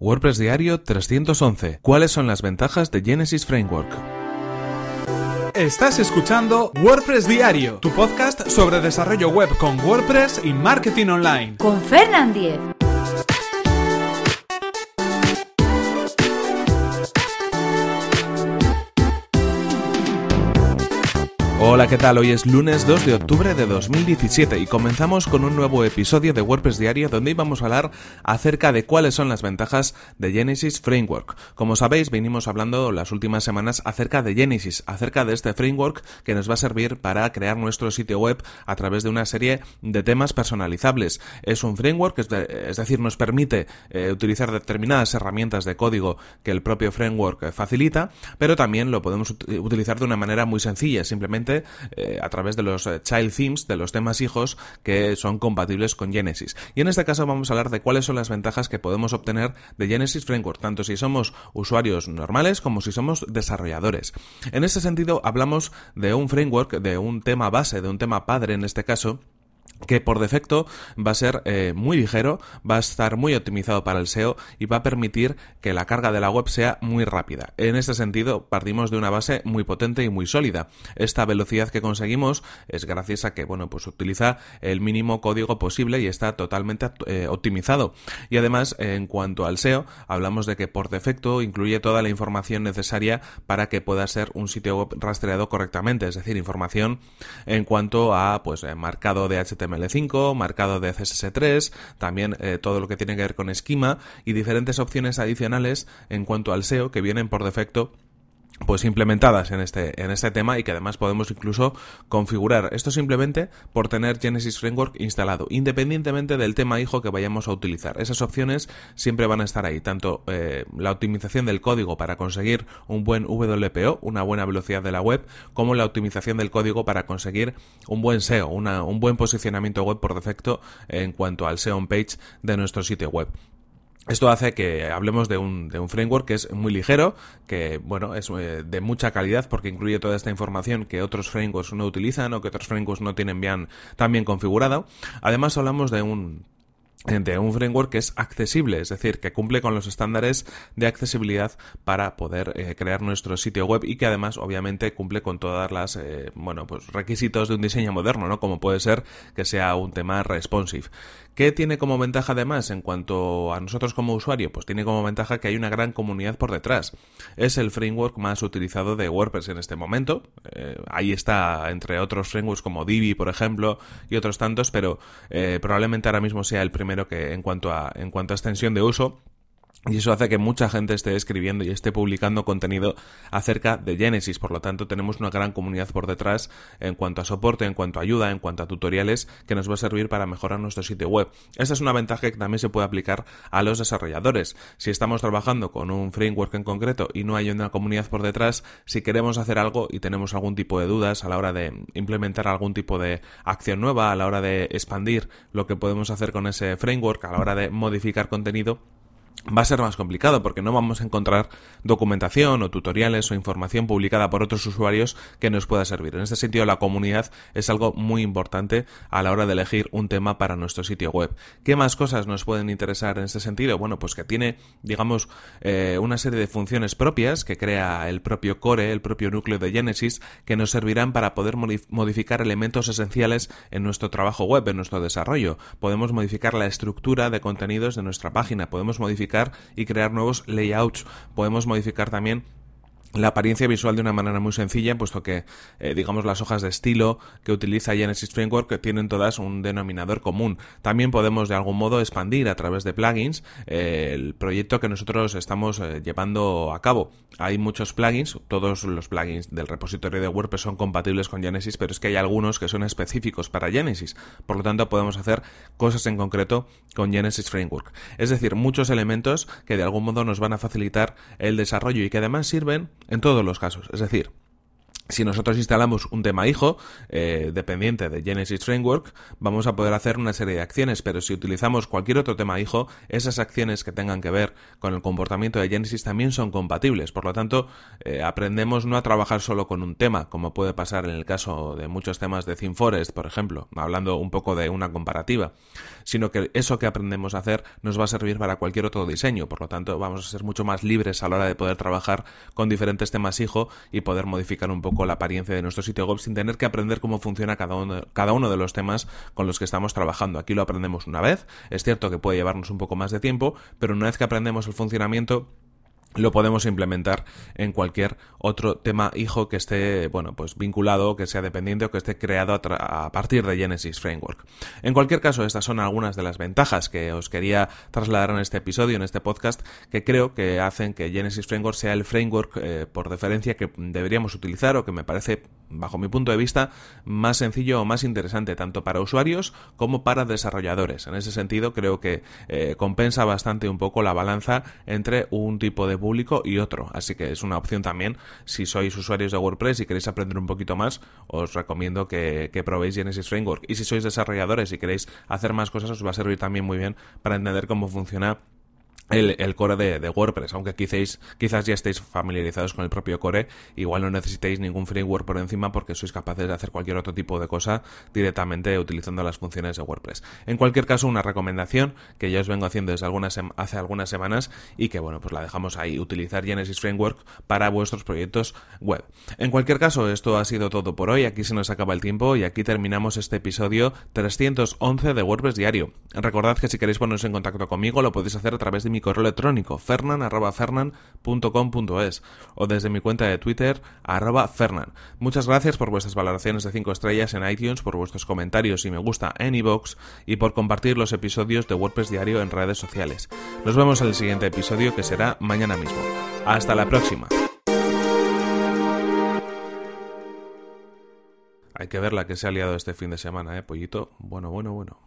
WordPress Diario 311. ¿Cuáles son las ventajas de Genesis Framework? Estás escuchando WordPress Diario, tu podcast sobre desarrollo web con WordPress y marketing online. Con Fernand Diez. Hola, ¿qué tal? Hoy es lunes 2 de octubre de 2017 y comenzamos con un nuevo episodio de WordPress Diario donde íbamos a hablar acerca de cuáles son las ventajas de Genesis Framework. Como sabéis, venimos hablando las últimas semanas acerca de Genesis, acerca de este framework que nos va a servir para crear nuestro sitio web a través de una serie de temas personalizables. Es un framework, es, decir, nos permite eh, utilizar determinadas herramientas de código que el propio framework facilita, pero también lo podemos utilizar de una manera muy sencilla, simplemente eh, a través de los eh, child themes, de los temas hijos que son compatibles con Genesis. Y en este caso vamos a hablar de cuáles son las ventajas que podemos obtener de Genesis Framework, tanto si somos usuarios normales como si somos desarrolladores. En este sentido, hablamos de un framework, de un tema base, de un tema padre en este caso, que por defecto va a ser eh, muy ligero, va a estar muy optimizado para el SEO y va a permitir que la carga de la web sea muy rápida. En este sentido, partimos de una base muy potente y muy sólida. Esta velocidad que conseguimos es gracias a que, bueno, pues utiliza el mínimo código posible y está totalmente eh, optimizado. Y además, en cuanto al SEO, hablamos de que por defecto incluye toda la información necesaria para que pueda ser un sitio web rastreado correctamente, es decir, información en cuanto a, pues, eh, marcado de HTML HTML5, marcado de CSS3, también eh, todo lo que tiene que ver con esquema y diferentes opciones adicionales en cuanto al SEO que vienen por defecto pues implementadas en este, en este tema y que además podemos incluso configurar. Esto simplemente por tener Genesis Framework instalado, independientemente del tema hijo que vayamos a utilizar. Esas opciones siempre van a estar ahí, tanto eh, la optimización del código para conseguir un buen WPO, una buena velocidad de la web, como la optimización del código para conseguir un buen SEO, un buen posicionamiento web por defecto en cuanto al SEO on page de nuestro sitio web. Esto hace que hablemos de un, de un, framework que es muy ligero, que bueno, es eh, de mucha calidad porque incluye toda esta información que otros frameworks no utilizan o que otros frameworks no tienen bien, tan bien configurado. Además hablamos de un de un framework que es accesible, es decir, que cumple con los estándares de accesibilidad para poder eh, crear nuestro sitio web y que además obviamente cumple con todas las eh, bueno pues requisitos de un diseño moderno, ¿no? Como puede ser que sea un tema responsive. ¿Qué tiene como ventaja además en cuanto a nosotros como usuario? Pues tiene como ventaja que hay una gran comunidad por detrás. Es el framework más utilizado de WordPress en este momento. Eh, ahí está entre otros frameworks como Divi, por ejemplo, y otros tantos, pero probablemente ahora mismo sea el primer que en cuanto a, en cuanto a extensión de uso, y eso hace que mucha gente esté escribiendo y esté publicando contenido acerca de Genesis. Por lo tanto, tenemos una gran comunidad por detrás en cuanto a soporte, en cuanto a ayuda, en cuanto a tutoriales que nos va a servir para mejorar nuestro sitio web. Esta es una ventaja que también se puede aplicar a los desarrolladores. Si estamos trabajando con un framework en concreto y no hay una comunidad por detrás, si queremos hacer algo y tenemos algún tipo de dudas a la hora de implementar algún tipo de acción nueva, a la hora de expandir lo que podemos hacer con ese framework, a la hora de modificar contenido, va a ser más complicado porque no vamos a encontrar documentación o tutoriales o información publicada por otros usuarios que nos pueda servir. En este sentido, la comunidad es algo muy importante a la hora de elegir un tema para nuestro sitio web. ¿Qué más cosas nos pueden interesar en este sentido? Bueno, pues que tiene, digamos, eh, una serie de funciones propias que crea el propio core, el propio núcleo de Genesis, que nos servirán para poder modificar elementos esenciales en nuestro trabajo web, en nuestro desarrollo. Podemos modificar la estructura de contenidos de nuestra página, podemos modificar y crear nuevos layouts. Podemos modificar también la apariencia visual de una manera muy sencilla, puesto que, eh, digamos, las hojas de estilo que utiliza Genesis Framework tienen todas un denominador común. También podemos, de algún modo, expandir a través de plugins eh, el proyecto que nosotros estamos eh, llevando a cabo. Hay muchos plugins, todos los plugins del repositorio de WordPress son compatibles con Genesis, pero es que hay algunos que son específicos para Genesis. Por lo tanto, podemos hacer cosas en concreto con Genesis Framework. Es decir, muchos elementos que de algún modo nos van a facilitar el desarrollo y que además sirven en todos los casos. Es decir, si nosotros instalamos un tema hijo eh, dependiente de Genesis Framework, vamos a poder hacer una serie de acciones, pero si utilizamos cualquier otro tema hijo, esas acciones que tengan que ver con el comportamiento de Genesis también son compatibles. Por lo tanto, eh, aprendemos no a trabajar solo con un tema, como puede pasar en el caso de muchos temas de ThemeForest, por ejemplo, hablando un poco de una comparativa, sino que eso que aprendemos a hacer nos va a servir para cualquier otro diseño. Por lo tanto, vamos a ser mucho más libres a la hora de poder trabajar con diferentes temas hijo y poder modificar un poco la apariencia de nuestro sitio web sin tener que aprender cómo funciona cada uno, cada uno de los temas con los que estamos trabajando. Aquí lo aprendemos una vez, es cierto que puede llevarnos un poco más de tiempo, pero una vez que aprendemos el funcionamiento, lo podemos implementar en cualquier otro tema hijo que esté, bueno, pues vinculado, que sea dependiente o que esté creado a, partir de Genesis Framework. En cualquier caso, estas son algunas de las ventajas que os quería trasladar en este episodio, en este podcast, que creo que hacen que Genesis Framework sea el framework eh, por deferencia que deberíamos utilizar o que me parece, bajo mi punto de vista, más sencillo o más interesante tanto para usuarios como para desarrolladores. En ese sentido, creo que eh, compensa bastante un poco la balanza entre un tipo de público y otro. Así que es una opción también. Si sois usuarios de WordPress y queréis aprender un poquito más, os recomiendo que, que probéis Genesis Framework. Y si sois desarrolladores y queréis hacer más cosas, os va a servir también muy bien para entender cómo funciona el, core de, WordPress, aunque quizás, quizás ya estéis familiarizados con el propio core, igual no necesitéis ningún framework por encima porque sois capaces de hacer cualquier otro tipo de cosa directamente utilizando las funciones de WordPress. En cualquier caso, una recomendación que ya os vengo haciendo desde hace algunas semanas y que bueno, pues la dejamos ahí, utilizar Genesis Framework para vuestros proyectos web. En cualquier caso, esto ha sido todo por hoy, aquí se nos acaba el tiempo y aquí terminamos este episodio 311 de WordPress Diario. Recordad que si queréis poneros en contacto conmigo lo podéis hacer a través de correo electrónico fernan.fernan.com.es o desde mi cuenta de Twitter arroba fernan. Muchas gracias por vuestras valoraciones de 5 estrellas en iTunes, por vuestros comentarios y me gusta en iVoox y por compartir los episodios de WordPress Diario en redes sociales. Nos vemos en el siguiente episodio que será mañana mismo. Hasta la próxima. Hay que ver la que se ha liado este fin de semana, ¿eh, pollito? Bueno, bueno, bueno.